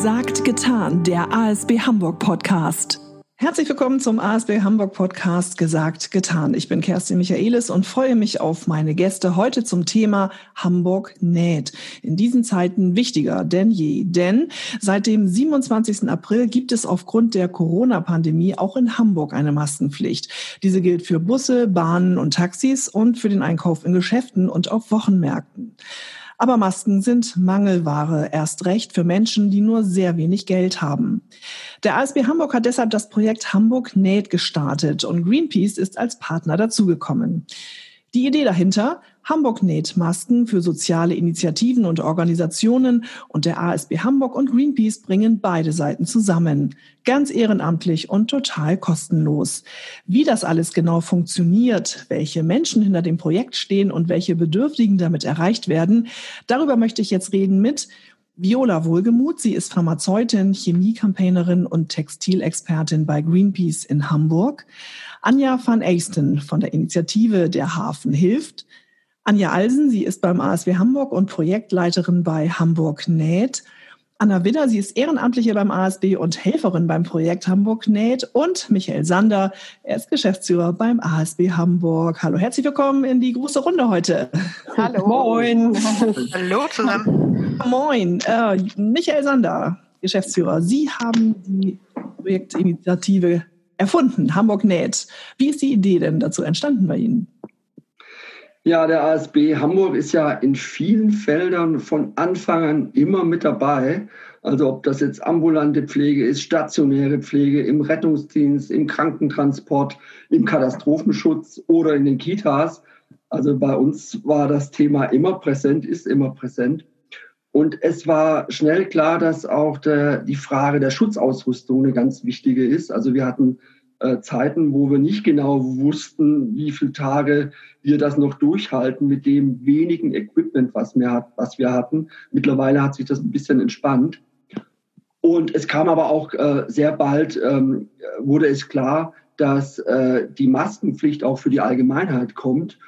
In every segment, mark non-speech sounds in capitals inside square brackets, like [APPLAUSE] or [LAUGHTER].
Gesagt, getan, der ASB Hamburg Podcast. Herzlich willkommen zum ASB Hamburg Podcast Gesagt, getan. Ich bin Kerstin Michaelis und freue mich auf meine Gäste heute zum Thema Hamburg näht. In diesen Zeiten wichtiger denn je, denn seit dem 27. April gibt es aufgrund der Corona-Pandemie auch in Hamburg eine Maskenpflicht. Diese gilt für Busse, Bahnen und Taxis und für den Einkauf in Geschäften und auf Wochenmärkten. Aber Masken sind Mangelware, erst recht für Menschen, die nur sehr wenig Geld haben. Der ASB Hamburg hat deshalb das Projekt Hamburg näht gestartet und Greenpeace ist als Partner dazugekommen. Die Idee dahinter, Hamburg näht Masken für soziale Initiativen und Organisationen und der ASB Hamburg und Greenpeace bringen beide Seiten zusammen. Ganz ehrenamtlich und total kostenlos. Wie das alles genau funktioniert, welche Menschen hinter dem Projekt stehen und welche Bedürftigen damit erreicht werden, darüber möchte ich jetzt reden mit Viola Wohlgemuth. Sie ist Pharmazeutin, Chemiekampagnerin und Textilexpertin bei Greenpeace in Hamburg. Anja van Eisten von der Initiative Der Hafen hilft. Anja Alsen, sie ist beim ASW Hamburg und Projektleiterin bei Hamburg Näht. Anna Widder, sie ist Ehrenamtliche beim ASB und Helferin beim Projekt Hamburg Näht. Und Michael Sander, er ist Geschäftsführer beim ASB Hamburg. Hallo, herzlich willkommen in die große Runde heute. Hallo. Moin. Hallo zusammen. Moin. Äh, Michael Sander, Geschäftsführer. Sie haben die Projektinitiative erfunden, Hamburg Näht. Wie ist die Idee denn dazu entstanden bei Ihnen? Ja, der ASB Hamburg ist ja in vielen Feldern von Anfang an immer mit dabei. Also ob das jetzt ambulante Pflege ist, stationäre Pflege im Rettungsdienst, im Krankentransport, im Katastrophenschutz oder in den Kitas. Also bei uns war das Thema immer präsent, ist immer präsent. Und es war schnell klar, dass auch der, die Frage der Schutzausrüstung eine ganz wichtige ist. Also wir hatten äh, Zeiten, wo wir nicht genau wussten, wie viele Tage wir das noch durchhalten mit dem wenigen Equipment, was wir, was wir hatten. Mittlerweile hat sich das ein bisschen entspannt. Und es kam aber auch äh, sehr bald, ähm, wurde es klar, dass äh, die Maskenpflicht auch für die Allgemeinheit kommt.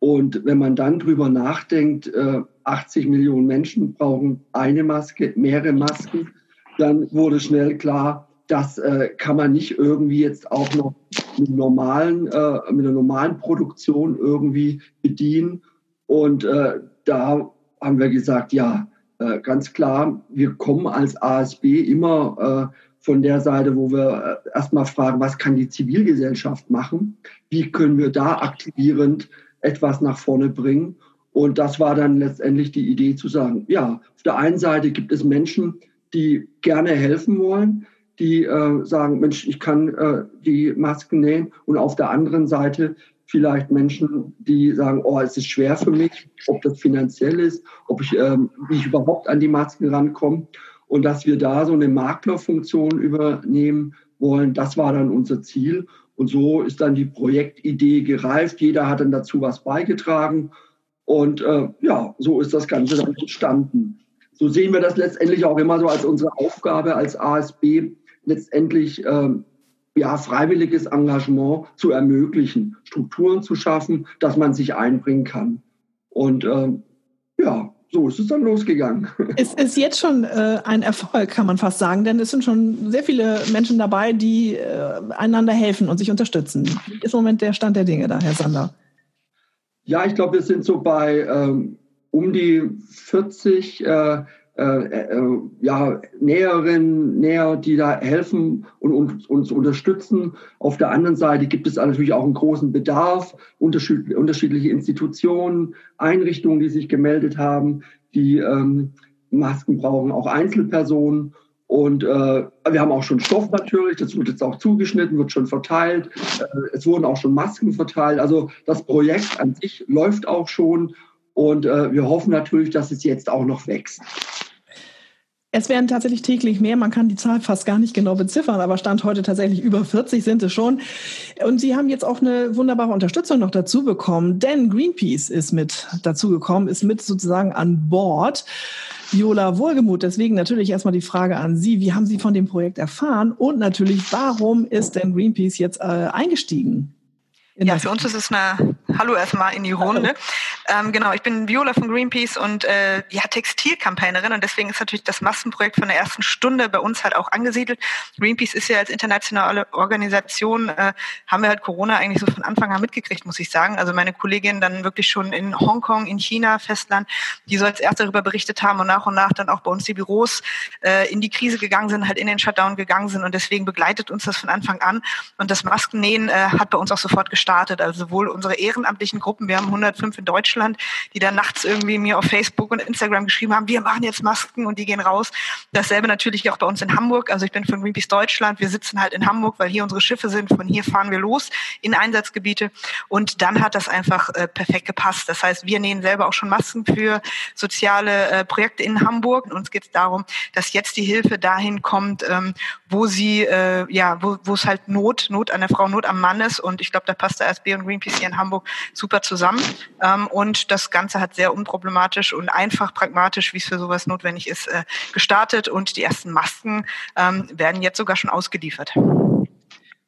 Und wenn man dann drüber nachdenkt, äh, 80 Millionen Menschen brauchen eine Maske, mehrere Masken, dann wurde schnell klar, das äh, kann man nicht irgendwie jetzt auch noch mit, normalen, äh, mit einer normalen Produktion irgendwie bedienen. Und äh, da haben wir gesagt, ja, äh, ganz klar, wir kommen als ASB immer äh, von der Seite, wo wir äh, erstmal fragen, was kann die Zivilgesellschaft machen? Wie können wir da aktivierend etwas nach vorne bringen. Und das war dann letztendlich die Idee zu sagen, ja, auf der einen Seite gibt es Menschen, die gerne helfen wollen, die äh, sagen, Mensch, ich kann äh, die Masken nähen. Und auf der anderen Seite vielleicht Menschen, die sagen, oh, es ist schwer für mich, ob das finanziell ist, ob ich, ähm, wie ich überhaupt an die Masken rankomme. Und dass wir da so eine Maklerfunktion übernehmen wollen, das war dann unser Ziel. Und so ist dann die Projektidee gereift. Jeder hat dann dazu was beigetragen. Und äh, ja, so ist das Ganze dann entstanden. So sehen wir das letztendlich auch immer so als unsere Aufgabe als ASB, letztendlich ähm, ja, freiwilliges Engagement zu ermöglichen, Strukturen zu schaffen, dass man sich einbringen kann. Und ähm, ja, so ist es dann losgegangen. [LAUGHS] Es ist jetzt schon äh, ein Erfolg, kann man fast sagen, denn es sind schon sehr viele Menschen dabei, die äh, einander helfen und sich unterstützen. Wie ist im Moment der Stand der Dinge da, Herr Sander? Ja, ich glaube, wir sind so bei ähm, um die 40 äh, äh, äh, ja, Näherinnen, Näher, die da helfen und, und, uns unterstützen. Auf der anderen Seite gibt es natürlich auch einen großen Bedarf, unterschiedliche Institutionen, Einrichtungen, die sich gemeldet haben, die ähm, Masken brauchen, auch Einzelpersonen. Und äh, wir haben auch schon Stoff natürlich, das wird jetzt auch zugeschnitten, wird schon verteilt. Äh, es wurden auch schon Masken verteilt. Also das Projekt an sich läuft auch schon. Und äh, wir hoffen natürlich, dass es jetzt auch noch wächst. Es werden tatsächlich täglich mehr. Man kann die Zahl fast gar nicht genau beziffern, aber Stand heute tatsächlich über 40 sind es schon. Und Sie haben jetzt auch eine wunderbare Unterstützung noch dazu bekommen, denn Greenpeace ist mit dazu gekommen, ist mit sozusagen an Bord. Viola Wohlgemuth, deswegen natürlich erstmal die Frage an Sie. Wie haben Sie von dem Projekt erfahren? Und natürlich, warum ist denn Greenpeace jetzt äh, eingestiegen? Ja, für uns ist es eine Hallo erstmal in die Runde. Ähm, genau, ich bin Viola von Greenpeace und äh, ja, Textilkampagnerin und deswegen ist natürlich das Massenprojekt von der ersten Stunde bei uns halt auch angesiedelt. Greenpeace ist ja als internationale Organisation, äh, haben wir halt Corona eigentlich so von Anfang an mitgekriegt, muss ich sagen. Also meine Kollegin dann wirklich schon in Hongkong, in China, Festland, die so als erste darüber berichtet haben und nach und nach dann auch bei uns die Büros äh, in die Krise gegangen sind, halt in den Shutdown gegangen sind und deswegen begleitet uns das von Anfang an und das Maskennähen äh, hat bei uns auch sofort gestartet. Also sowohl unsere ehrenamtlichen Gruppen, wir haben 105 in Deutschland, die dann nachts irgendwie mir auf Facebook und Instagram geschrieben haben, wir machen jetzt Masken und die gehen raus. Dasselbe natürlich auch bei uns in Hamburg. Also ich bin von Greenpeace Deutschland. Wir sitzen halt in Hamburg, weil hier unsere Schiffe sind. Von hier fahren wir los in Einsatzgebiete. Und dann hat das einfach äh, perfekt gepasst. Das heißt, wir nähen selber auch schon Masken für soziale äh, Projekte in Hamburg. Und uns geht es darum, dass jetzt die Hilfe dahin kommt, ähm, wo sie, äh, ja, wo, es halt Not, Not an der Frau, Not am Mann ist. Und ich glaube, da passt der ASB und Greenpeace hier in Hamburg super zusammen. Ähm, und das Ganze hat sehr unproblematisch und einfach pragmatisch, wie es für sowas notwendig ist, äh, gestartet. Und die ersten Masken ähm, werden jetzt sogar schon ausgeliefert.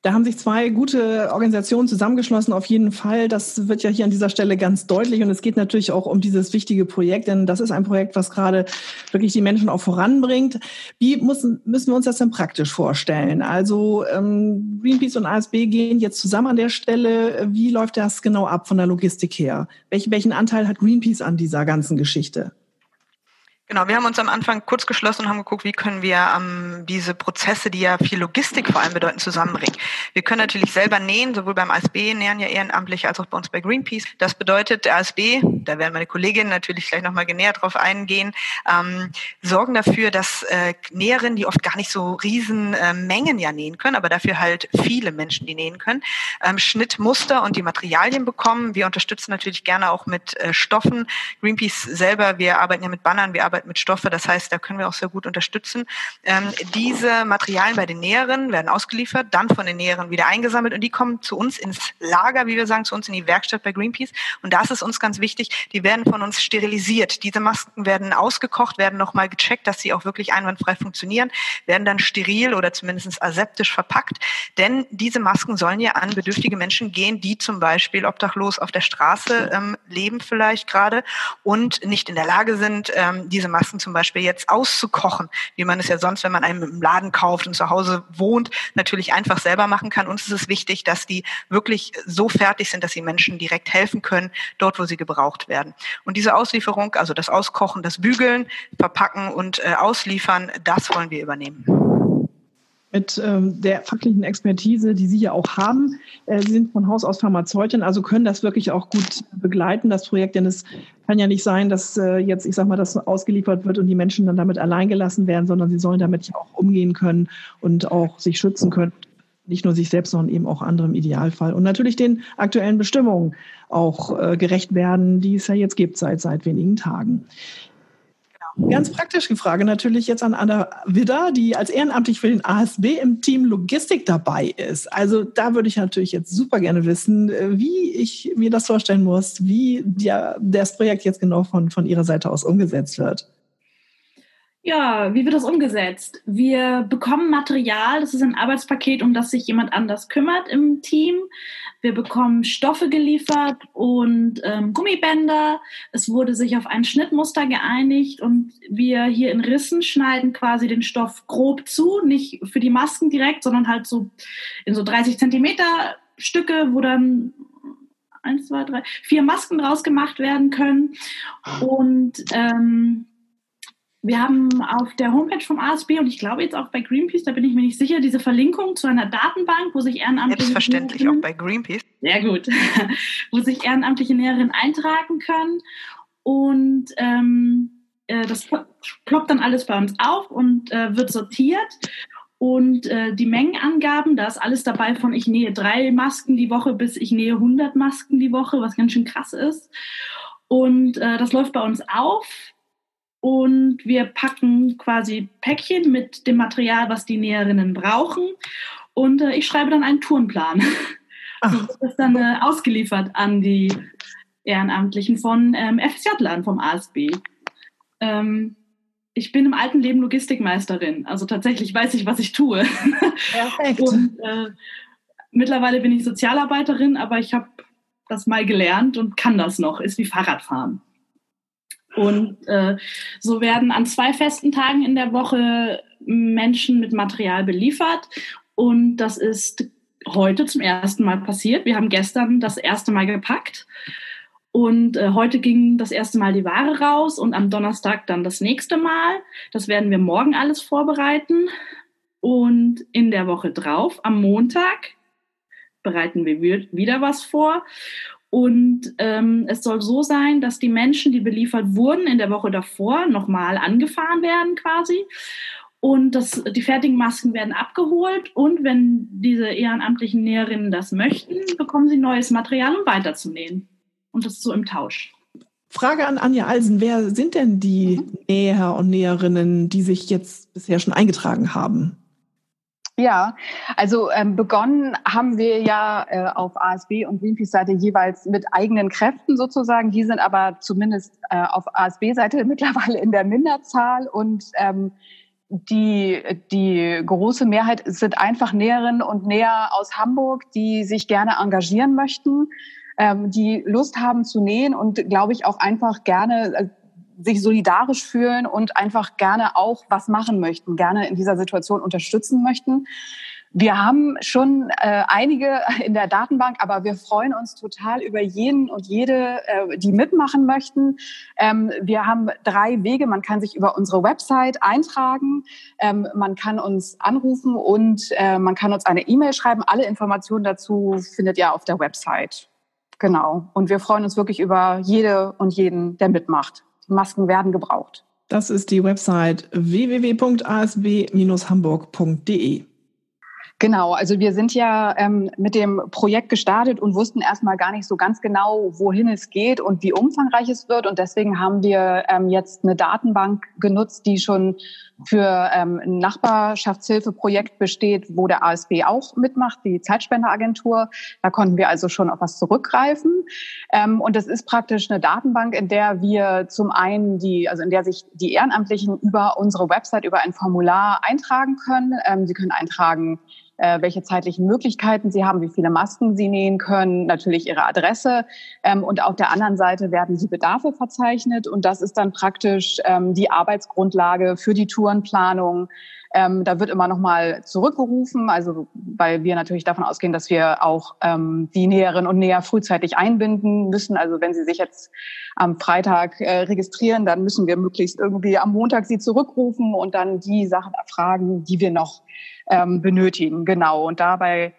Da haben sich zwei gute Organisationen zusammengeschlossen, auf jeden Fall. Das wird ja hier an dieser Stelle ganz deutlich. Und es geht natürlich auch um dieses wichtige Projekt, denn das ist ein Projekt, was gerade wirklich die Menschen auch voranbringt. Wie müssen, müssen wir uns das denn praktisch vorstellen? Also ähm, Greenpeace und ASB gehen jetzt zusammen an der Stelle. Wie läuft das genau ab von der Logistik her? Welch, welchen Anteil hat Greenpeace an dieser ganzen Geschichte? Genau, wir haben uns am Anfang kurz geschlossen und haben geguckt, wie können wir ähm, diese Prozesse, die ja viel Logistik vor allem bedeuten, zusammenbringen. Wir können natürlich selber nähen, sowohl beim ASB nähen ja ehrenamtlich als auch bei uns bei Greenpeace. Das bedeutet, der ASB, da werden meine Kolleginnen natürlich gleich nochmal näher drauf eingehen, ähm, sorgen dafür, dass äh, Näherinnen, die oft gar nicht so riesen äh, Mengen ja nähen können, aber dafür halt viele Menschen, die nähen können, ähm, Schnittmuster und die Materialien bekommen. Wir unterstützen natürlich gerne auch mit äh, Stoffen. Greenpeace selber, wir arbeiten ja mit Bannern, wir arbeiten Arbeit mit Stoffe. Das heißt, da können wir auch sehr gut unterstützen. Ähm, diese Materialien bei den Näheren werden ausgeliefert, dann von den Näheren wieder eingesammelt und die kommen zu uns ins Lager, wie wir sagen, zu uns in die Werkstatt bei Greenpeace. Und da ist uns ganz wichtig, die werden von uns sterilisiert. Diese Masken werden ausgekocht, werden nochmal gecheckt, dass sie auch wirklich einwandfrei funktionieren, werden dann steril oder zumindest aseptisch verpackt. Denn diese Masken sollen ja an bedürftige Menschen gehen, die zum Beispiel obdachlos auf der Straße ähm, leben vielleicht gerade und nicht in der Lage sind, ähm, diese Masken zum Beispiel jetzt auszukochen, wie man es ja sonst, wenn man einen im Laden kauft und zu Hause wohnt, natürlich einfach selber machen kann. Uns ist es wichtig, dass die wirklich so fertig sind, dass sie Menschen direkt helfen können, dort, wo sie gebraucht werden. Und diese Auslieferung, also das Auskochen, das Bügeln, Verpacken und äh, Ausliefern, das wollen wir übernehmen mit ähm, der fachlichen Expertise, die Sie ja auch haben. Äh, Sie sind von Haus aus Pharmazeutin, also können das wirklich auch gut begleiten, das Projekt. Denn es kann ja nicht sein, dass äh, jetzt, ich sag mal, das ausgeliefert wird und die Menschen dann damit allein gelassen werden, sondern sie sollen damit ja auch umgehen können und auch sich schützen können. Nicht nur sich selbst, sondern eben auch andere im Idealfall. Und natürlich den aktuellen Bestimmungen auch äh, gerecht werden, die es ja jetzt gibt seit, seit wenigen Tagen. Ganz praktische Frage natürlich jetzt an Anna Widder, die als ehrenamtlich für den ASB im Team Logistik dabei ist. Also da würde ich natürlich jetzt super gerne wissen, äh, wie ich mir das vorstellen muss, wie der, das Projekt jetzt genau von, von Ihrer Seite aus umgesetzt wird. Ja, wie wird das umgesetzt? Wir bekommen Material, das ist ein Arbeitspaket, um das sich jemand anders kümmert im Team. Wir bekommen Stoffe geliefert und ähm, Gummibänder. Es wurde sich auf ein Schnittmuster geeinigt und wir hier in Rissen schneiden quasi den Stoff grob zu, nicht für die Masken direkt, sondern halt so in so 30 Zentimeter Stücke, wo dann eins, zwei, drei, vier Masken draus gemacht werden können. Und ähm, wir haben auf der Homepage vom ASB und ich glaube jetzt auch bei Greenpeace, da bin ich mir nicht sicher, diese Verlinkung zu einer Datenbank, wo sich ehrenamtliche Selbstverständlich auch bei Greenpeace. Sehr gut. [LAUGHS] wo sich ehrenamtliche Näherinnen eintragen können. Und ähm, äh, das ploppt dann alles bei uns auf und äh, wird sortiert. Und äh, die Mengenangaben, da ist alles dabei von ich nähe drei Masken die Woche bis ich nähe 100 Masken die Woche, was ganz schön krass ist. Und äh, das läuft bei uns auf und wir packen quasi Päckchen mit dem Material, was die Näherinnen brauchen. Und äh, ich schreibe dann einen Tourenplan. Also das ist dann äh, ausgeliefert an die Ehrenamtlichen von ähm, FSJ-Land, vom ASB. Ähm, ich bin im alten Leben Logistikmeisterin. Also tatsächlich weiß ich, was ich tue. Perfekt. [LAUGHS] Und äh, mittlerweile bin ich Sozialarbeiterin, aber ich habe das mal gelernt und kann das noch, ist wie Fahrradfahren. Und äh, so werden an zwei festen Tagen in der Woche Menschen mit Material beliefert. Und das ist heute zum ersten Mal passiert. Wir haben gestern das erste Mal gepackt. Und äh, heute ging das erste Mal die Ware raus und am Donnerstag dann das nächste Mal. Das werden wir morgen alles vorbereiten. Und in der Woche drauf, am Montag, bereiten wir wieder was vor. Und ähm, es soll so sein, dass die Menschen, die beliefert wurden, in der Woche davor nochmal angefahren werden quasi. Und das, die fertigen Masken werden abgeholt. Und wenn diese ehrenamtlichen Näherinnen das möchten, bekommen sie neues Material, um weiterzunähen. Und das ist so im Tausch. Frage an Anja Alsen. Wer sind denn die mhm. Näher und Näherinnen, die sich jetzt bisher schon eingetragen haben? Ja, also ähm, begonnen haben wir ja äh, auf ASB und Greenpeace-Seite jeweils mit eigenen Kräften sozusagen. Die sind aber zumindest äh, auf ASB-Seite [LAUGHS] mittlerweile in der Minderzahl und ähm, die, die große Mehrheit sind einfach Näherinnen und Näher aus Hamburg, die sich gerne engagieren möchten, ähm, die Lust haben zu nähen und glaube ich auch einfach gerne äh, sich solidarisch fühlen und einfach gerne auch was machen möchten, gerne in dieser Situation unterstützen möchten. Wir haben schon äh, einige [LAUGHS] in der Datenbank, aber wir freuen uns total über jeden und jede, äh, die mitmachen möchten. Ähm, wir haben drei Wege. Man kann sich über unsere Website eintragen, ähm, man kann uns anrufen und äh, man kann uns eine E-Mail schreiben. Alle Informationen dazu findet ihr auf der Website. Genau. Und wir freuen uns wirklich über jede und jeden, der mitmacht. Masken werden gebraucht. Das ist die Website www.asb-hamburg.de. Genau, also wir sind ja ähm, mit dem Projekt gestartet und wussten erstmal gar nicht so ganz genau, wohin es geht und wie umfangreich es wird. Und deswegen haben wir ähm, jetzt eine Datenbank genutzt, die schon für ähm, ein Nachbarschaftshilfeprojekt besteht, wo der ASB auch mitmacht, die Zeitspenderagentur. Da konnten wir also schon auf was zurückgreifen. Ähm, und das ist praktisch eine Datenbank, in der wir zum einen die, also in der sich die Ehrenamtlichen über unsere Website, über ein Formular eintragen können. Ähm, sie können eintragen, äh, welche zeitlichen Möglichkeiten Sie haben, wie viele Masken Sie nähen können, natürlich Ihre Adresse. Ähm, und auf der anderen Seite werden die Bedarfe verzeichnet. Und das ist dann praktisch ähm, die Arbeitsgrundlage für die Tourenplanung. Ähm, da wird immer noch mal zurückgerufen, also weil wir natürlich davon ausgehen, dass wir auch ähm, die Näherinnen und Näher frühzeitig einbinden müssen. Also wenn sie sich jetzt am Freitag äh, registrieren, dann müssen wir möglichst irgendwie am Montag sie zurückrufen und dann die Sachen erfragen, die wir noch ähm, benötigen. Genau. Und dabei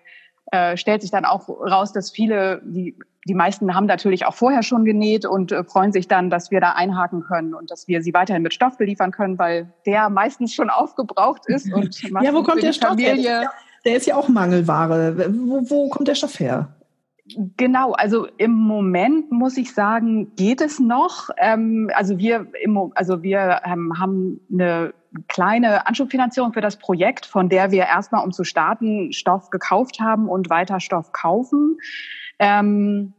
äh, stellt sich dann auch raus, dass viele, die, die meisten haben natürlich auch vorher schon genäht und äh, freuen sich dann, dass wir da einhaken können und dass wir sie weiterhin mit Stoff beliefern können, weil der meistens schon aufgebraucht ist. [LAUGHS] Und ja, wo kommt der Stoff her? Der ist ja auch Mangelware. Wo, wo kommt der Stoff her? Genau, also im Moment muss ich sagen, geht es noch. Ähm, also wir, im, also wir ähm, haben eine kleine Anschubfinanzierung für das Projekt, von der wir erstmal, um zu starten, Stoff gekauft haben und weiter Stoff kaufen. Ähm,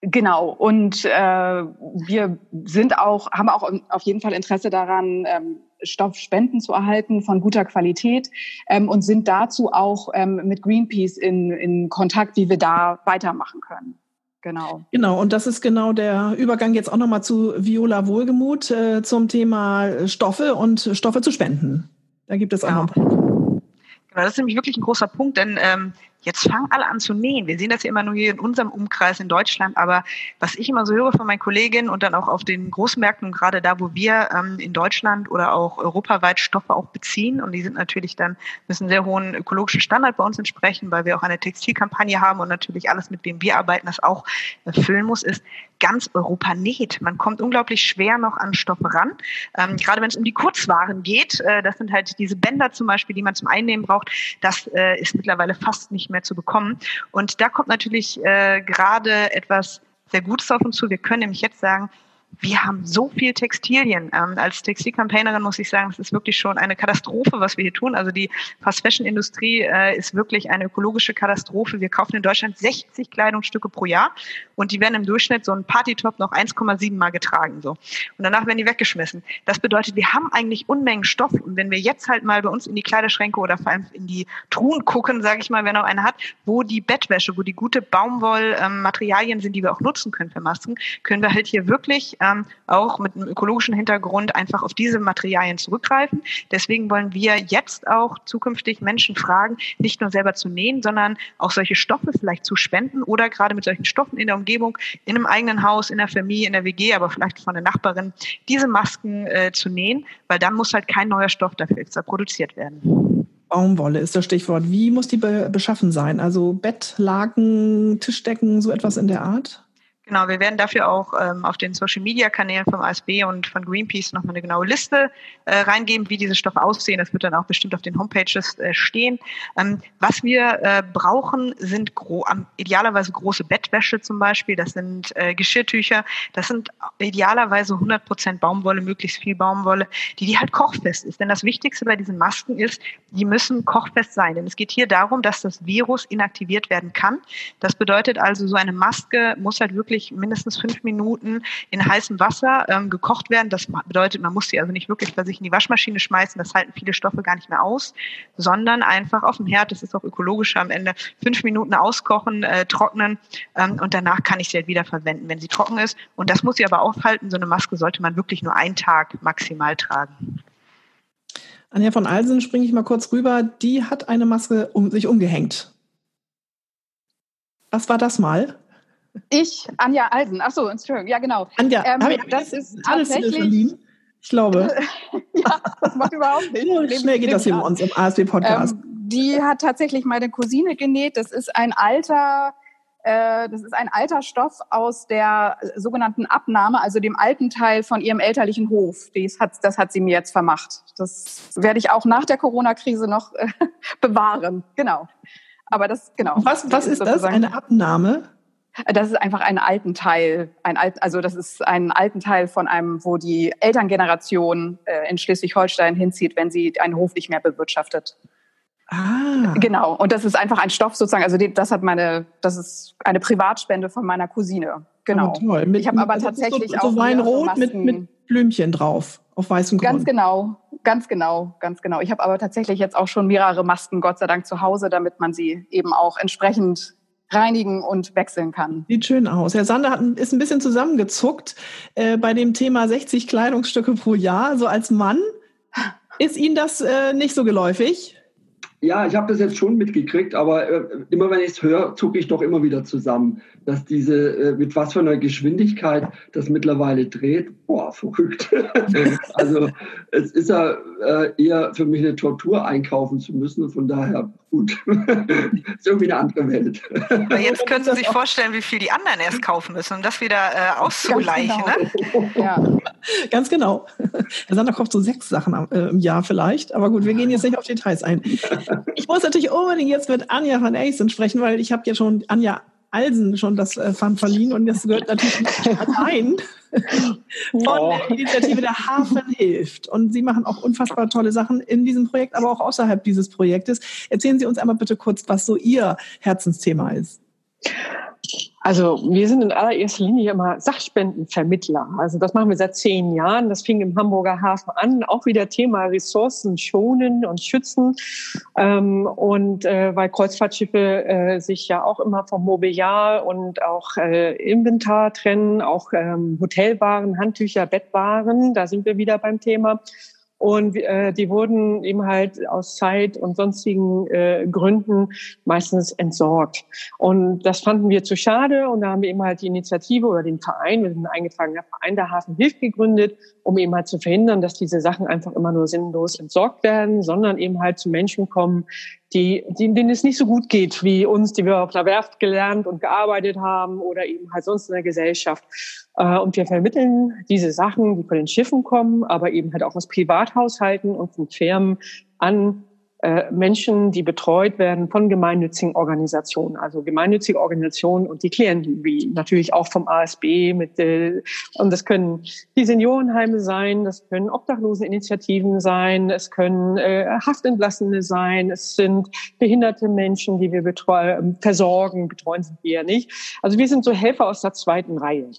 genau. Und äh, wir sind auch, haben auch auf jeden Fall Interesse daran, ähm, Stoffspenden zu erhalten von guter Qualität ähm, und sind dazu auch ähm, mit Greenpeace in, in Kontakt, wie wir da weitermachen können. Genau. Genau, und das ist genau der Übergang jetzt auch nochmal zu Viola Wohlgemuth äh, zum Thema Stoffe und Stoffe zu spenden. Da gibt es auch genau. noch einen Punkt. Genau, das ist nämlich wirklich ein großer Punkt, denn ähm, jetzt fangen alle an zu nähen. Wir sehen das ja immer nur hier in unserem Umkreis in Deutschland, aber was ich immer so höre von meinen Kolleginnen und dann auch auf den Großmärkten, gerade da, wo wir ähm, in Deutschland oder auch europaweit Stoffe auch beziehen und die sind natürlich dann, müssen sehr hohen ökologischen Standard bei uns entsprechen, weil wir auch eine Textilkampagne haben und natürlich alles, mit wem wir arbeiten, das auch erfüllen muss, ist, ganz Europa näht. Man kommt unglaublich schwer noch an Stoffe ran. Ähm, gerade wenn es um die Kurzwaren geht, äh, das sind halt diese Bänder zum Beispiel, die man zum Einnehmen braucht, das äh, ist mittlerweile fast nicht mehr zu bekommen. Und da kommt natürlich äh, gerade etwas sehr Gutes auf uns zu. Wir können nämlich jetzt sagen, wir haben so viel Textilien. Ähm, als Textilcampaignerin muss ich sagen, es ist wirklich schon eine Katastrophe, was wir hier tun. Also die Fast-Fashion-Industrie äh, ist wirklich eine ökologische Katastrophe. Wir kaufen in Deutschland 60 Kleidungsstücke pro Jahr und die werden im Durchschnitt so ein Partytop noch 1,7 Mal getragen. So. Und danach werden die weggeschmissen. Das bedeutet, wir haben eigentlich Unmengen Stoff. Und wenn wir jetzt halt mal bei uns in die Kleiderschränke oder vor allem in die Truhen gucken, sage ich mal, wer noch eine hat, wo die Bettwäsche, wo die gute Baumwollmaterialien ähm, sind, die wir auch nutzen können für Masken, können wir halt hier wirklich ähm, auch mit einem ökologischen Hintergrund einfach auf diese Materialien zurückgreifen. Deswegen wollen wir jetzt auch zukünftig Menschen fragen, nicht nur selber zu nähen, sondern auch solche Stoffe vielleicht zu spenden oder gerade mit solchen Stoffen in der Umgebung, in einem eigenen Haus, in der Familie, in der WG, aber vielleicht von der Nachbarin, diese Masken äh, zu nähen, weil dann muss halt kein neuer Stoff dafür extra produziert werden. Baumwolle ist das Stichwort. Wie muss die beschaffen sein? Also Bettlaken, Tischdecken, so etwas in der Art? Genau, wir werden dafür auch ähm, auf den Social Media Kanälen vom ASB und von Greenpeace nochmal eine genaue Liste äh, reingeben, wie diese Stoffe aussehen. Das wird dann auch bestimmt auf den Homepages äh, stehen. Ähm, was wir äh, brauchen, sind gro idealerweise große Bettwäsche zum Beispiel. Das sind äh, Geschirrtücher. Das sind idealerweise 100 Prozent Baumwolle, möglichst viel Baumwolle, die, die halt kochfest ist. Denn das Wichtigste bei diesen Masken ist, die müssen kochfest sein. Denn es geht hier darum, dass das Virus inaktiviert werden kann. Das bedeutet also, so eine Maske muss halt wirklich wirklich mindestens fünf Minuten in heißem Wasser ähm, gekocht werden. Das bedeutet, man muss sie also nicht wirklich bei sich in die Waschmaschine schmeißen. Das halten viele Stoffe gar nicht mehr aus, sondern einfach auf dem Herd. Das ist auch ökologischer am Ende. Fünf Minuten auskochen, äh, trocknen ähm, und danach kann ich sie halt wieder verwenden, wenn sie trocken ist. Und das muss sie aber aufhalten. So eine Maske sollte man wirklich nur einen Tag maximal tragen. Anja von Alsen springe ich mal kurz rüber. Die hat eine Maske um sich umgehängt. Was war das mal? Ich, Anja Alsen. Ach so, Entschuldigung. Ja, genau. Anja, ähm, ich, das ist tatsächlich. Ich glaube. [LAUGHS] ja, das macht überhaupt nicht. [LAUGHS] So schnell geht das hier bei uns im ASB-Podcast. Ähm, die hat tatsächlich meine Cousine genäht. Das ist ein alter, äh, das ist ein alter Stoff aus der sogenannten Abnahme, also dem alten Teil von ihrem elterlichen Hof. Das hat, das hat sie mir jetzt vermacht. Das werde ich auch nach der Corona-Krise noch äh, [LAUGHS] bewahren. Genau. Aber das, genau. Was, was ist das? Eine Abnahme? Das ist einfach ein alten Teil, ein alt, also das ist ein alten Teil von einem, wo die Elterngeneration äh, in Schleswig-Holstein hinzieht, wenn sie einen Hof nicht mehr bewirtschaftet. Ah. Genau. Und das ist einfach ein Stoff sozusagen. Also das hat meine, das ist eine Privatspende von meiner Cousine. Genau. Oh, toll. Mit, ich habe aber tatsächlich so, auch so Weinrot mit, mit Blümchen drauf auf weißem Grund. Ganz genau, ganz genau, ganz genau. Ich habe aber tatsächlich jetzt auch schon mehrere Masken, Gott sei Dank, zu Hause, damit man sie eben auch entsprechend reinigen und wechseln kann. Sieht schön aus. Herr Sander hat, ist ein bisschen zusammengezuckt äh, bei dem Thema 60 Kleidungsstücke pro Jahr. So als Mann, [LAUGHS] ist Ihnen das äh, nicht so geläufig? Ja, ich habe das jetzt schon mitgekriegt, aber äh, immer wenn ich es höre, zucke ich doch immer wieder zusammen, dass diese, äh, mit was für einer Geschwindigkeit das mittlerweile dreht, boah, verrückt. [LAUGHS] also es ist ja äh, eher für mich eine Tortur einkaufen zu müssen und von daher gut. [LAUGHS] ist irgendwie eine andere Welt. Aber jetzt können Sie sich vorstellen, wie viel die anderen erst kaufen müssen, um das wieder äh, auszugleichen. Ganz genau. Ne? Ja. Ganz genau. Herr Sander kauft so sechs Sachen äh, im Jahr vielleicht, aber gut, wir gehen jetzt nicht auf Details ein. Ich muss natürlich unbedingt jetzt mit Anja van Eysen sprechen, weil ich habe ja schon Anja Alsen schon das äh, Pfand verliehen und das gehört natürlich nicht allein [LAUGHS] von der Initiative Der Hafen hilft. Und Sie machen auch unfassbar tolle Sachen in diesem Projekt, aber auch außerhalb dieses Projektes. Erzählen Sie uns einmal bitte kurz, was so Ihr Herzensthema ist. Also wir sind in allererster Linie immer Sachspendenvermittler. Also das machen wir seit zehn Jahren. Das fing im Hamburger Hafen an. Auch wieder Thema Ressourcen schonen und schützen. Ähm, und äh, weil Kreuzfahrtschiffe äh, sich ja auch immer vom Mobiliar und auch äh, Inventar trennen, auch ähm, Hotelwaren, Handtücher, Bettwaren. Da sind wir wieder beim Thema. Und äh, die wurden eben halt aus Zeit und sonstigen äh, Gründen meistens entsorgt. Und das fanden wir zu schade. Und da haben wir eben halt die Initiative oder den Verein, wir sind ein eingetragener Verein der Hafen Hilft gegründet, um eben halt zu verhindern, dass diese Sachen einfach immer nur sinnlos entsorgt werden, sondern eben halt zu Menschen kommen, die, die, denen es nicht so gut geht wie uns, die wir auf der Werft gelernt und gearbeitet haben oder eben halt sonst in der Gesellschaft. Äh, und wir vermitteln diese Sachen, die von den Schiffen kommen, aber eben halt auch aus Privathaushalten und von Firmen an Menschen, die betreut werden von gemeinnützigen Organisationen, also gemeinnützige Organisationen und die Klienten, wie natürlich auch vom ASB mit äh, und das können die Seniorenheime sein, das können Obdachloseninitiativen sein, es können äh, Haftentlassene sein, es sind behinderte Menschen, die wir betreuen, versorgen, betreuen sind wir ja nicht. Also wir sind so Helfer aus der zweiten Reihe.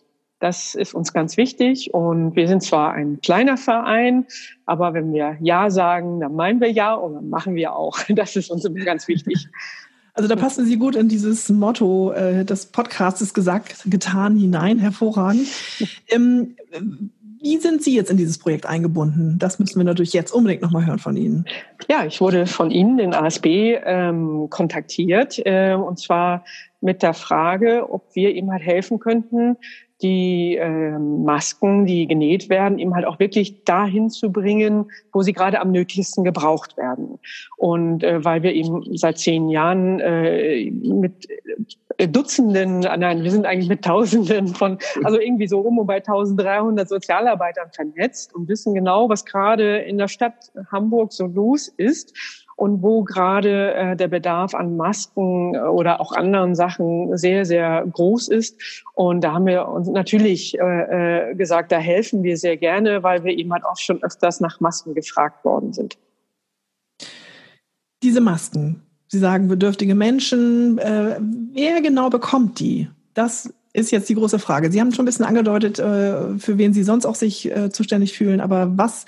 Das ist uns ganz wichtig. Und wir sind zwar ein kleiner Verein, aber wenn wir Ja sagen, dann meinen wir Ja und dann machen wir auch. [LAUGHS] Das ist uns ganz wichtig. Also da passen Sie gut in dieses Motto äh, des Podcasts gesagt, getan hinein, hervorragend. Ähm, wie sind Sie jetzt in dieses Projekt eingebunden? Das müssen wir natürlich jetzt unbedingt nochmal hören von Ihnen. Ja, ich wurde von Ihnen, den ASB, ähm, kontaktiert äh, und zwar mit der Frage, ob wir ihm halt helfen könnten, die äh, Masken, die genäht werden, eben halt auch wirklich dahin zu bringen, wo sie gerade am nötigsten gebraucht werden. Und äh, weil wir eben seit zehn Jahren äh, mit äh, Dutzenden, ah nein, wir sind eigentlich mit Tausenden von, also irgendwie so um und bei 1300 Sozialarbeitern vernetzt und wissen genau, was gerade in der Stadt Hamburg so los ist und wo gerade äh, der Bedarf an Masken oder auch anderen Sachen sehr, sehr groß ist. Und da haben wir uns natürlich äh, äh, gesagt, da helfen wir sehr gerne, weil wir eben halt auch schon öfters nach Masken gefragt worden sind. Diese Masken, Sie sagen bedürftige Menschen, äh, wer genau bekommt die? Das ist jetzt die große Frage. Sie haben schon ein bisschen angedeutet, äh, für wen Sie sonst auch sich äh, zuständig fühlen, aber was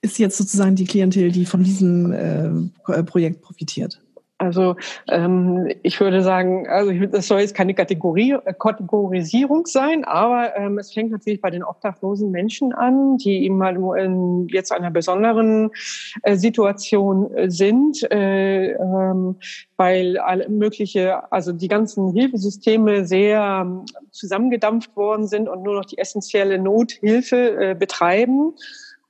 ist jetzt sozusagen die Klientel, die von diesem äh, Projekt profitiert? Also ähm, ich würde sagen, also das soll jetzt keine Kategorie, äh, Kategorisierung sein, aber ähm, es fängt natürlich bei den obdachlosen Menschen an, die eben mal in jetzt einer besonderen äh, Situation äh, sind, äh, ähm, weil alle mögliche, also die ganzen Hilfesysteme sehr ähm, zusammengedampft worden sind und nur noch die essentielle Nothilfe äh, betreiben.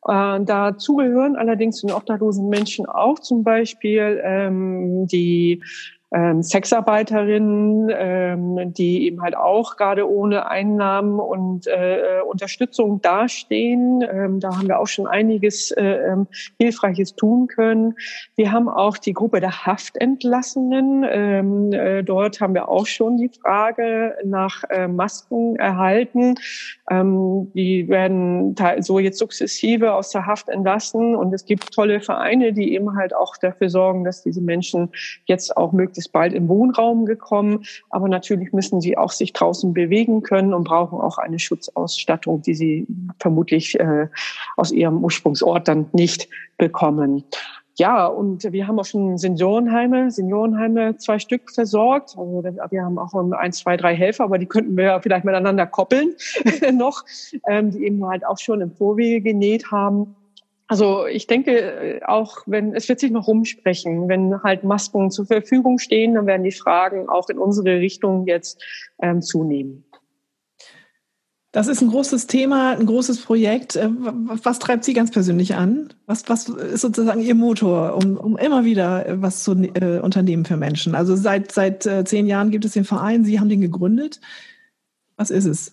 Äh, dazu gehören allerdings den obdachlosen Menschen auch. Zum Beispiel ähm, die ähm, Sexarbeiterinnen, ähm, die eben halt auch gerade ohne Einnahmen und äh, Unterstützung dastehen. Ähm, da haben wir auch schon einiges äh, ähm, Hilfreiches tun können. Wir haben auch die Gruppe der Haftentlassenen. Ähm, äh, dort haben wir auch schon die Frage nach äh, Masken erhalten. Ähm, die werden so jetzt sukzessive aus der Haft entlassen und es gibt tolle Vereine, die eben halt auch dafür sorgen, dass diese Menschen jetzt auch möglichst ist bald im Wohnraum gekommen. Aber natürlich müssen sie auch sich draußen bewegen können und brauchen auch eine Schutzausstattung, die sie vermutlich äh, aus ihrem Ursprungsort dann nicht bekommen. Ja, und wir haben auch schon Seniorenheime, Seniorenheime zwei Stück versorgt. Also wir haben auch ein, zwei, drei Helfer, aber die könnten wir vielleicht miteinander koppeln [LAUGHS] noch, ähm, die eben halt auch schon im Vorwege genäht haben. Also ich denke äh, auch, wenn es wird sich noch rumsprechen, wenn halt Masken zur Verfügung stehen, dann werden die Fragen auch in unsere Richtung jetzt ähm, zunehmen. Das ist ein großes Thema, ein großes Projekt. Äh, was treibt Sie ganz persönlich an? Was, was ist sozusagen Ihr Motor, um, um immer wieder äh, was zu äh, unternehmen für Menschen? Also seit, seit zehn Jahren gibt es den Verein, Sie haben den gegründet. Was ist es?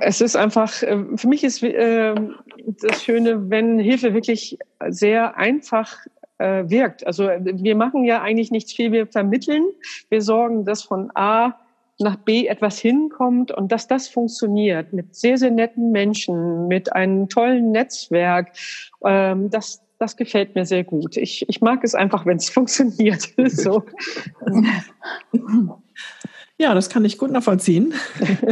Es ist einfach, für mich ist ähm, das Schöne, wenn Hilfe wirklich sehr einfach äh, wirkt. Also wir machen ja eigentlich nichts viel, wir vermitteln, wir sorgen, dass von A nach B etwas hinkommt und dass das funktioniert mit sehr, sehr netten Menschen, mit einem tollen Netzwerk. Ähm, das, das gefällt mir sehr gut. Ich, ich mag es einfach, wenn es [LAUGHS] funktioniert. [LAUGHS] so. Ja, das kann ich gut nachvollziehen. [LAUGHS]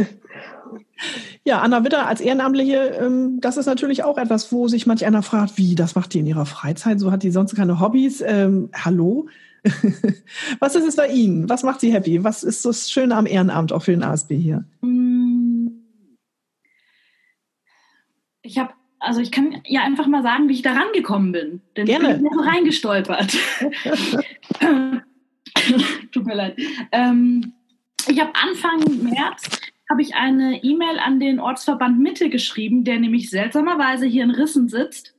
Ja, Anna Witter als Ehrenamtliche, ähm, das ist natürlich auch etwas, wo sich manch einer fragt, wie, das macht die in ihrer Freizeit? So hat die sonst keine Hobbys. Ähm, hallo? [LAUGHS] Was ist es bei Ihnen? Was macht Sie happy? Was ist das Schöne am Ehrenamt auch für den ASB hier? Ich habe, also ich kann ja einfach mal sagen, wie ich da rangekommen bin. Denn Gerne. ich bin so reingestolpert. [LAUGHS] [LAUGHS] Tut mir leid. Ähm, ich habe Anfang März habe ich eine E-Mail an den Ortsverband Mitte geschrieben, der nämlich seltsamerweise hier in Rissen sitzt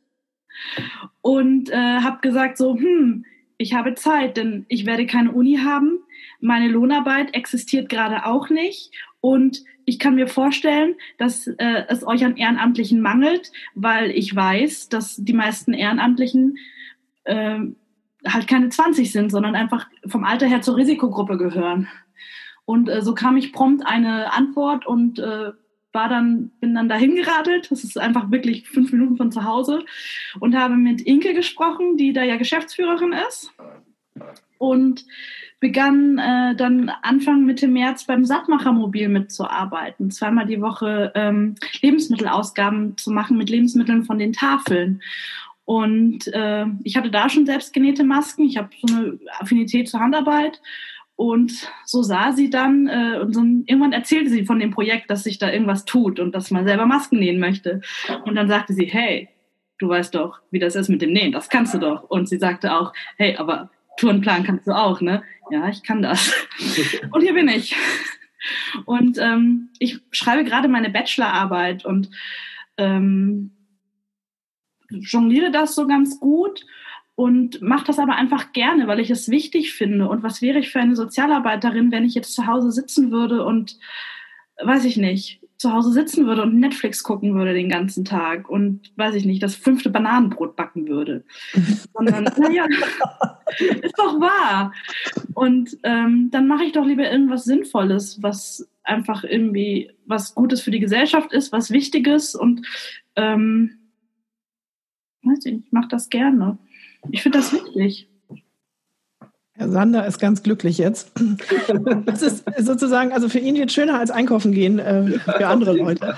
und äh, habe gesagt so, hm, ich habe Zeit, denn ich werde keine Uni haben, meine Lohnarbeit existiert gerade auch nicht und ich kann mir vorstellen, dass äh, es euch an Ehrenamtlichen mangelt, weil ich weiß, dass die meisten Ehrenamtlichen äh, halt keine 20 sind, sondern einfach vom Alter her zur Risikogruppe gehören. Und äh, so kam ich prompt eine Antwort und äh, war dann, bin dann dahin geradelt. Das ist einfach wirklich fünf Minuten von zu Hause und habe mit Inke gesprochen, die da ja Geschäftsführerin ist. Und begann äh, dann Anfang Mitte März beim Sattmachermobil mitzuarbeiten, zweimal die Woche ähm, Lebensmittelausgaben zu machen mit Lebensmitteln von den Tafeln. Und äh, ich hatte da schon selbst genähte Masken. Ich habe so eine Affinität zur Handarbeit. Und so sah sie dann, äh, und so, irgendwann erzählte sie von dem Projekt, dass sich da irgendwas tut und dass man selber Masken nähen möchte. Und dann sagte sie, hey, du weißt doch, wie das ist mit dem Nähen, das kannst du doch. Und sie sagte auch, hey, aber Tourenplan kannst du auch, ne? Ja, ich kann das. Und hier bin ich. Und ähm, ich schreibe gerade meine Bachelorarbeit und ähm, jongliere das so ganz gut und mache das aber einfach gerne, weil ich es wichtig finde. Und was wäre ich für eine Sozialarbeiterin, wenn ich jetzt zu Hause sitzen würde und, weiß ich nicht, zu Hause sitzen würde und Netflix gucken würde den ganzen Tag und, weiß ich nicht, das fünfte Bananenbrot backen würde. [LAUGHS] Sondern, naja, [LAUGHS] ist doch wahr. Und ähm, dann mache ich doch lieber irgendwas Sinnvolles, was einfach irgendwie was Gutes für die Gesellschaft ist, was Wichtiges und ähm, weiß ich, ich mache das gerne. Ich finde das wichtig. Herr Sander ist ganz glücklich jetzt. Das ist sozusagen, also für ihn wird schöner als einkaufen gehen äh, für andere Leute.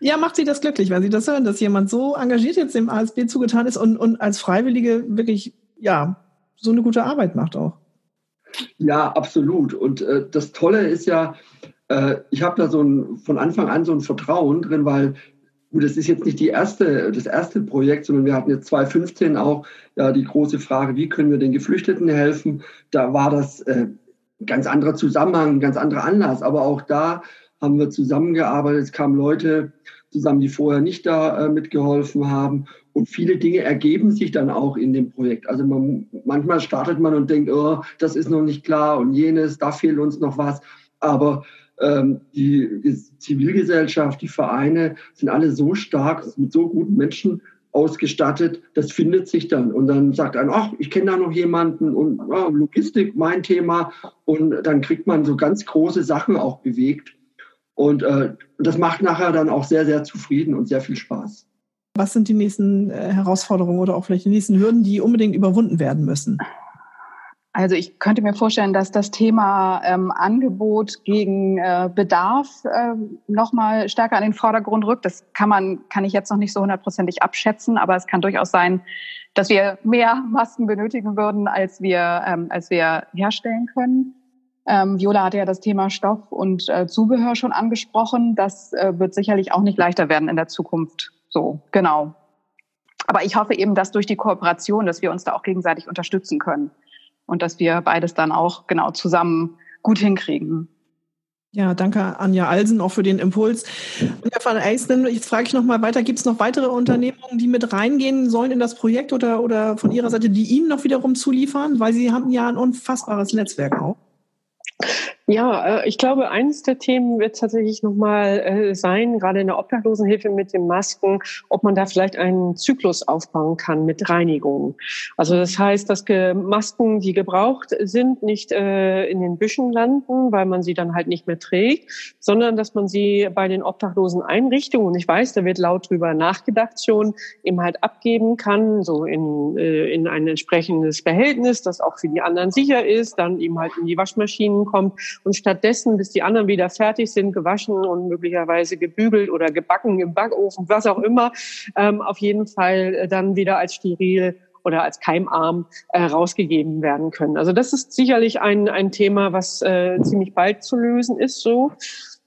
Ja, macht Sie das glücklich, wenn Sie das hören, dass jemand so engagiert jetzt dem ASB zugetan ist und, und als Freiwillige wirklich, ja, so eine gute Arbeit macht auch. Ja, absolut. Und äh, das Tolle ist ja, äh, ich habe da so ein, von Anfang an so ein Vertrauen drin, weil Gut, das ist jetzt nicht die erste, das erste Projekt, sondern wir hatten jetzt 2015 auch ja, die große Frage, wie können wir den Geflüchteten helfen? Da war das äh, ein ganz anderer Zusammenhang, ein ganz anderer Anlass. Aber auch da haben wir zusammengearbeitet. Es kamen Leute zusammen, die vorher nicht da äh, mitgeholfen haben. Und viele Dinge ergeben sich dann auch in dem Projekt. Also man, manchmal startet man und denkt, oh, das ist noch nicht klar und jenes, da fehlt uns noch was. Aber die Zivilgesellschaft, die Vereine sind alle so stark, mit so guten Menschen ausgestattet, das findet sich dann. Und dann sagt einer, ach, ich kenne da noch jemanden und oh, Logistik, mein Thema. Und dann kriegt man so ganz große Sachen auch bewegt. Und äh, das macht nachher dann auch sehr, sehr zufrieden und sehr viel Spaß. Was sind die nächsten äh, Herausforderungen oder auch vielleicht die nächsten Hürden, die unbedingt überwunden werden müssen? Also ich könnte mir vorstellen, dass das Thema ähm, Angebot gegen äh, Bedarf äh, nochmal stärker an den Vordergrund rückt. Das kann man, kann ich jetzt noch nicht so hundertprozentig abschätzen, aber es kann durchaus sein, dass wir mehr Masken benötigen würden, als wir, ähm, als wir herstellen können. Ähm, Viola hatte ja das Thema Stoff und äh, Zubehör schon angesprochen. Das äh, wird sicherlich auch nicht leichter werden in der Zukunft. So, genau. Aber ich hoffe eben, dass durch die Kooperation, dass wir uns da auch gegenseitig unterstützen können und dass wir beides dann auch genau zusammen gut hinkriegen. Ja, danke Anja Alsen auch für den Impuls. Anja van Eisden, jetzt frage ich noch mal weiter, gibt es noch weitere Unternehmungen, die mit reingehen sollen in das Projekt oder, oder von Ihrer Seite, die Ihnen noch wiederum zuliefern? Weil Sie haben ja ein unfassbares Netzwerk auch. Ja, äh, ich glaube, eines der Themen wird tatsächlich nochmal äh, sein, gerade in der Obdachlosenhilfe mit den Masken, ob man da vielleicht einen Zyklus aufbauen kann mit Reinigung. Also das heißt, dass Masken, die gebraucht sind, nicht äh, in den Büschen landen, weil man sie dann halt nicht mehr trägt, sondern dass man sie bei den obdachlosen Einrichtungen, ich weiß, da wird laut drüber nachgedacht schon, eben halt abgeben kann, so in, in ein entsprechendes Behältnis, das auch für die anderen sicher ist, dann eben halt in die Waschmaschinen kommt und stattdessen, bis die anderen wieder fertig sind, gewaschen und möglicherweise gebügelt oder gebacken im Backofen, was auch immer, ähm, auf jeden Fall äh, dann wieder als steril oder als keimarm äh, rausgegeben werden können. Also das ist sicherlich ein, ein Thema, was äh, ziemlich bald zu lösen ist so.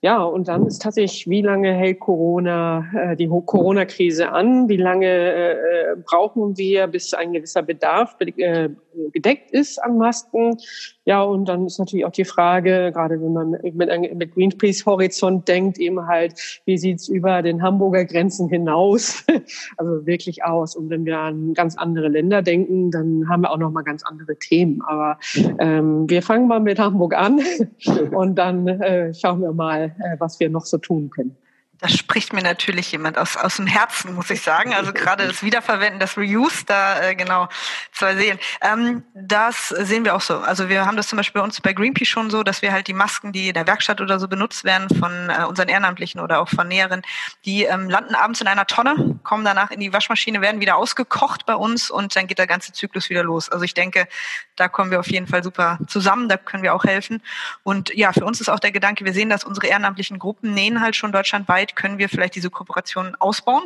Ja, und dann ist tatsächlich, wie lange hält Corona, äh, die Corona-Krise an? Wie lange äh, brauchen wir, bis ein gewisser Bedarf äh, gedeckt ist an Masken? Ja, und dann ist natürlich auch die Frage, gerade wenn man mit, mit Greenpeace Horizont denkt, eben halt, wie sieht's über den Hamburger Grenzen hinaus, [LAUGHS] also wirklich aus? Und wenn wir an ganz andere Länder denken, dann haben wir auch noch mal ganz andere Themen. Aber ähm, wir fangen mal mit Hamburg an [LAUGHS] und dann äh, schauen wir mal, äh, was wir noch so tun können. Da spricht mir natürlich jemand aus, aus dem Herzen, muss ich sagen. Also gerade das Wiederverwenden, das Reuse, da äh, genau zwei Seelen. Ähm, das sehen wir auch so. Also wir haben das zum Beispiel bei uns bei Greenpeace schon so, dass wir halt die Masken, die in der Werkstatt oder so benutzt werden von äh, unseren Ehrenamtlichen oder auch von Näheren, die ähm, landen abends in einer Tonne, kommen danach in die Waschmaschine, werden wieder ausgekocht bei uns und dann geht der ganze Zyklus wieder los. Also ich denke, da kommen wir auf jeden Fall super zusammen, da können wir auch helfen. Und ja, für uns ist auch der Gedanke, wir sehen, dass unsere ehrenamtlichen Gruppen nähen halt schon deutschlandweit inwieweit können wir vielleicht diese Kooperation ausbauen?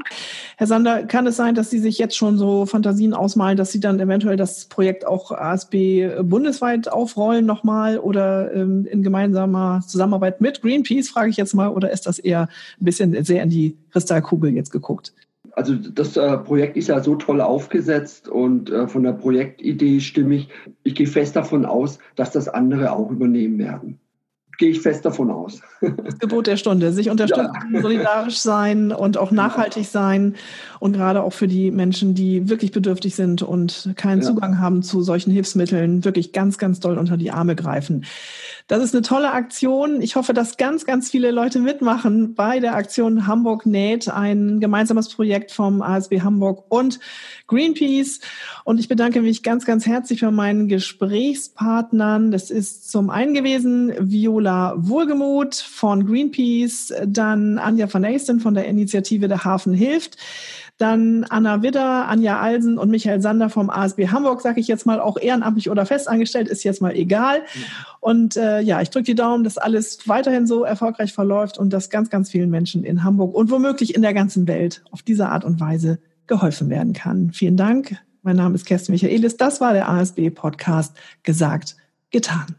Herr Sander, kann es sein, dass Sie sich jetzt schon so Fantasien ausmalen, dass Sie dann eventuell das Projekt auch ASB bundesweit aufrollen nochmal oder ähm, in gemeinsamer Zusammenarbeit mit Greenpeace, frage ich jetzt mal, oder ist das eher ein bisschen sehr in die Kristallkugel jetzt geguckt? Also das äh, Projekt ist ja so toll aufgesetzt und äh, von der Projektidee stimmig. Ich gehe fest davon aus, dass das andere auch übernehmen werden gehe ich fest davon aus. Das Gebot der Stunde, sich unterstützen, ja. solidarisch sein und auch nachhaltig sein und gerade auch für die Menschen, die wirklich bedürftig sind und keinen ja. Zugang haben zu solchen Hilfsmitteln, wirklich ganz, ganz doll unter die Arme greifen. Das ist eine tolle Aktion. Ich hoffe, dass ganz, ganz viele Leute mitmachen bei der Aktion Hamburg näht, ein gemeinsames Projekt vom ASB Hamburg und Greenpeace. Und ich bedanke mich ganz, ganz herzlich für meinen Gesprächspartnern. Das ist zum einen gewesen Viola Wohlgemuth von Greenpeace, dann Anja van Eisten von der Initiative Der Hafen hilft. Dann Anna Widder, Anja Alsen und Michael Sander vom ASB Hamburg, sage ich jetzt mal, auch ehrenamtlich oder festangestellt, ist jetzt mal egal. Und äh, ja, ich drücke die Daumen, dass alles weiterhin so erfolgreich verläuft und dass ganz, ganz vielen Menschen in Hamburg und womöglich in der ganzen Welt auf diese Art und Weise geholfen werden kann. Vielen Dank. Mein Name ist Kerstin Michaelis. Das war der ASB-Podcast Gesagt, getan.